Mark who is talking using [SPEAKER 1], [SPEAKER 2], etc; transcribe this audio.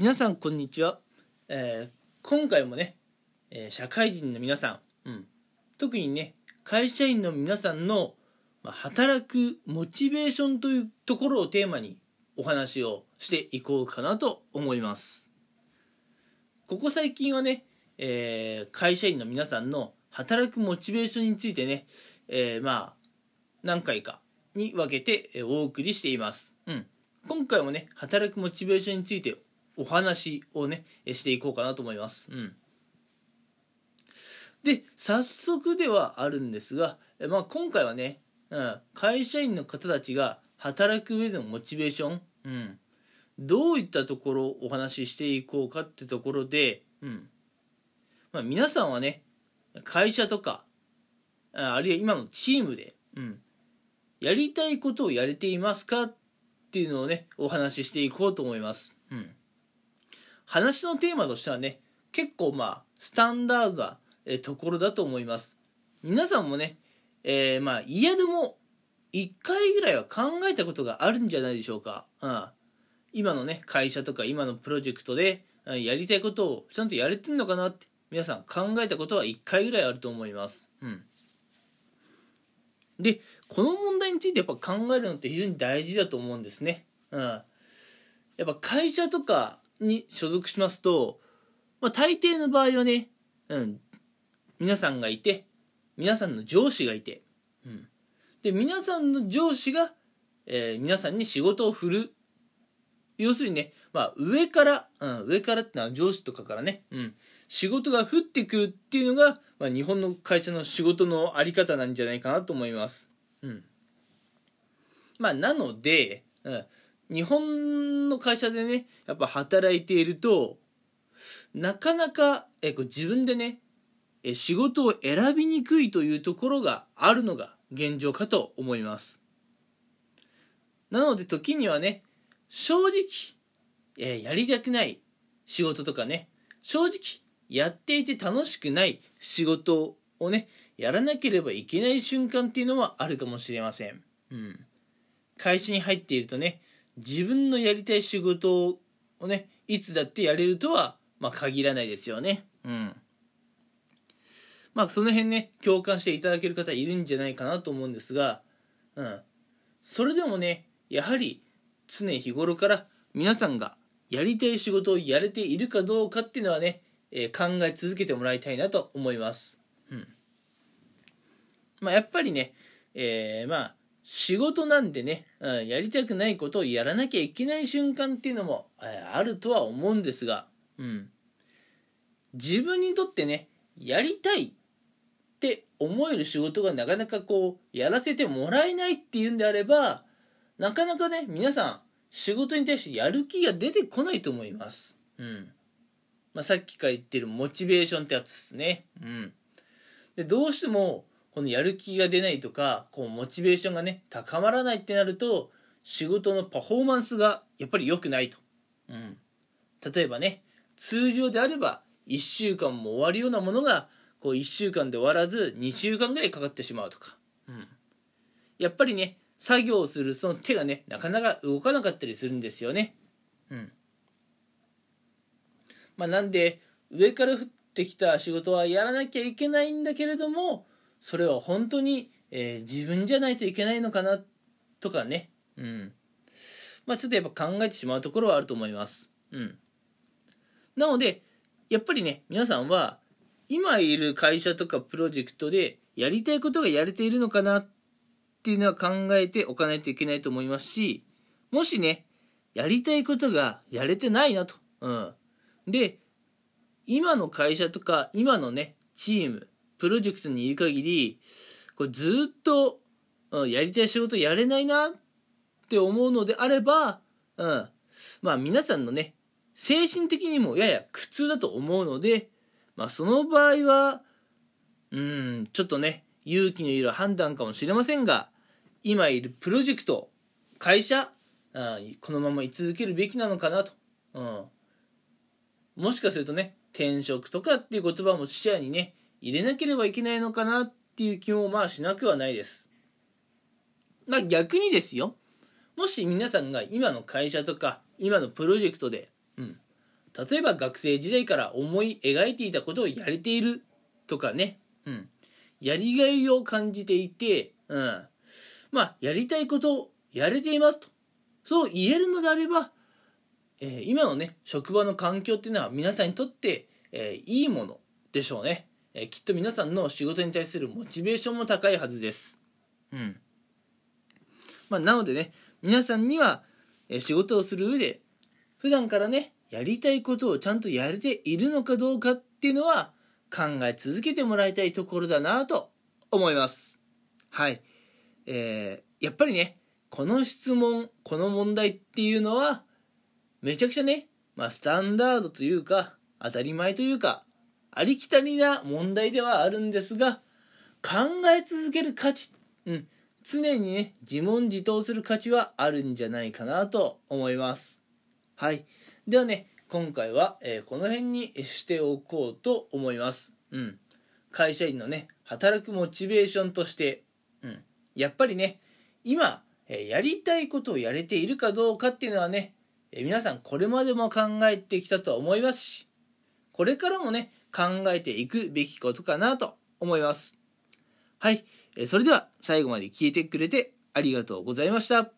[SPEAKER 1] 皆さんこんにちは、えー今回もね、えー社会人の皆さん、うん、特にね会社員の皆さんの、まあ、働くモチベーションというところをテーマにお話をしていこうかなと思います。ここ最近はね、えー会社員の皆さんの働くモチベーションについてね、えまあ何回かに分けてお送りしています、うん、今回もね働くモチベーションについてお話をねえしていこうかなと思います、うん、で早速ではあるんですが、えまあ、今回はね、うん、会社員の方たちが働く上でのモチベーション、うん、どういったところをお話ししていこうかってところで、うんまあ、皆さんはね会社とかああるいは今のチームで、うん、やりたいことをやれていますかっていうのをねお話ししていこうと思います、うん、話のテーマとしてはね結構まあスタンダードなえところだと思います。皆さんもね、えーまあ嫌でも1回ぐらいは考えたことがあるんじゃないでしょうか、うん、今のね会社とか今のプロジェクトでうんやりたいことをちゃんとやれてんのかなって皆さん考えたことは1回ぐらいあると思います。うん。でこの問題についてやっぱ考えるのって非常に大事だと思うんですね。うん、やっぱ会社とかに所属しますと、まあ、大抵の場合はね、うん、皆さんがいて皆さんの上司がいて、うん、で皆さんの上司が、えー皆さんに仕事を振る要するにね、まあ、上から、うん、上からってのは上司とかからね、うん、仕事が降ってくるっていうのが、まあ、日本の会社の仕事のあり方なんじゃないかなと思います。うん。まあ、なので、うん、日本の会社でね、やっぱ働いていると、なかなかえこう自分でね、え仕事を選びにくいというところがあるのが現状かと思います。なので時にはね、正直、えやりたくない仕事とかね、正直やっていて楽しくない仕事をね、やらなければいけない瞬間っていうのはあるかもしれません。うん。会社に入っているとね、自分のやりたい仕事をね、いつだってやれるとは、まあ限らないですよね。うん。まあその辺ね、共感していただける方いるんじゃないかなと思うんですが、うん。それでもね、やはり常日頃から皆さんがやりたい仕事をやれているかどうかっていうのはね、えー考え続けてもらいたいなと思います。うん。まあやっぱりね、えーまあ仕事なんでね、うん、やりたくないことをやらなきゃいけない瞬間っていうのも、えあるとは思うんですが、うん。自分にとってね、やりたいって思える仕事がなかなかこう、やらせてもらえないっていうんであれば、なかなかね、皆さん、仕事に対してやる気が出てこないと思います。うん。まあ、さっきから言ってるモチベーションってやつですね。うん。で、どうしても、このやる気が出ないとか、こう、モチベーションがね、高まらないってなると、仕事のパフォーマンスがやっぱり良くないと。うん。例えばね、通常であれば、1週間も終わるようなものが、こう、1週間で終わらず、2週間ぐらいかかってしまうとか。うん。やっぱりね、作業をするその手がね、なかなか動かなかったりするんですよね。うん。まあ、なんで、上から降ってきた仕事はやらなきゃいけないんだけれども、それは本当に、えー自分じゃないといけないのかな、とかね。うん。まあ、ちょっとやっぱ考えてしまうところはあると思います。うん。なので、やっぱりね、皆さんは、今いる会社とかプロジェクトで、やりたいことがやれているのかなっていうのは考えておかないといけないと思いますし、もしね、やりたいことがやれてないなと。うん。で、今の会社とか、今のね、チーム、プロジェクトにいる限り、これずっと、うん、やりたい仕事やれないなって思うのであれば、うん。まあ皆さんのね、精神的にもやや苦痛だと思うので、まあその場合は、うん、ちょっとね、勇気のいる判断かもしれませんが、今いるプロジェクト、会社、あこのまま居続けるべきなのかなと。うん。もしかするとね、転職とかっていう言葉も視野にね、入れなければいけないのかなっていう気もまあしなくはないです。まあ逆にですよ。もし皆さんが今の会社とか、今のプロジェクトで、うん、例えば学生時代から思い描いていたことをやれているとかね、うん、やりがいを感じていて、うん、まあ、やりたいことをやれていますと、そう言えるのであれば、えー、今のね、職場の環境っていうのは皆さんにとって、えー、いいものでしょうね、えー、きっと皆さんの仕事に対するモチベーションも高いはずです。うん。まあ、なのでね、皆さんには、え仕事をする上で、普段からね、やりたいことをちゃんとやれているのかどうかっていうのは考え続けてもらいたいところだなと思います。はい。えー、やっぱりね、この質問、この問題っていうのは、めちゃくちゃね、まあ、スタンダードというか、当たり前というか、ありきたりな問題ではあるんですが、考え続ける価値、うん、常にね、自問自答する価値はあるんじゃないかなと思います。はい。ではね、今回は、えー、この辺にしておこうと思います。うん。会社員のね、働くモチベーションとして、うん。やっぱりね、今、えー、やりたいことをやれているかどうかっていうのはね、えー、皆さんこれまでも考えてきたと思いますし、これからもね、考えていくべきことかなと思います。はい。それでは最後まで聞いてくれてありがとうございました。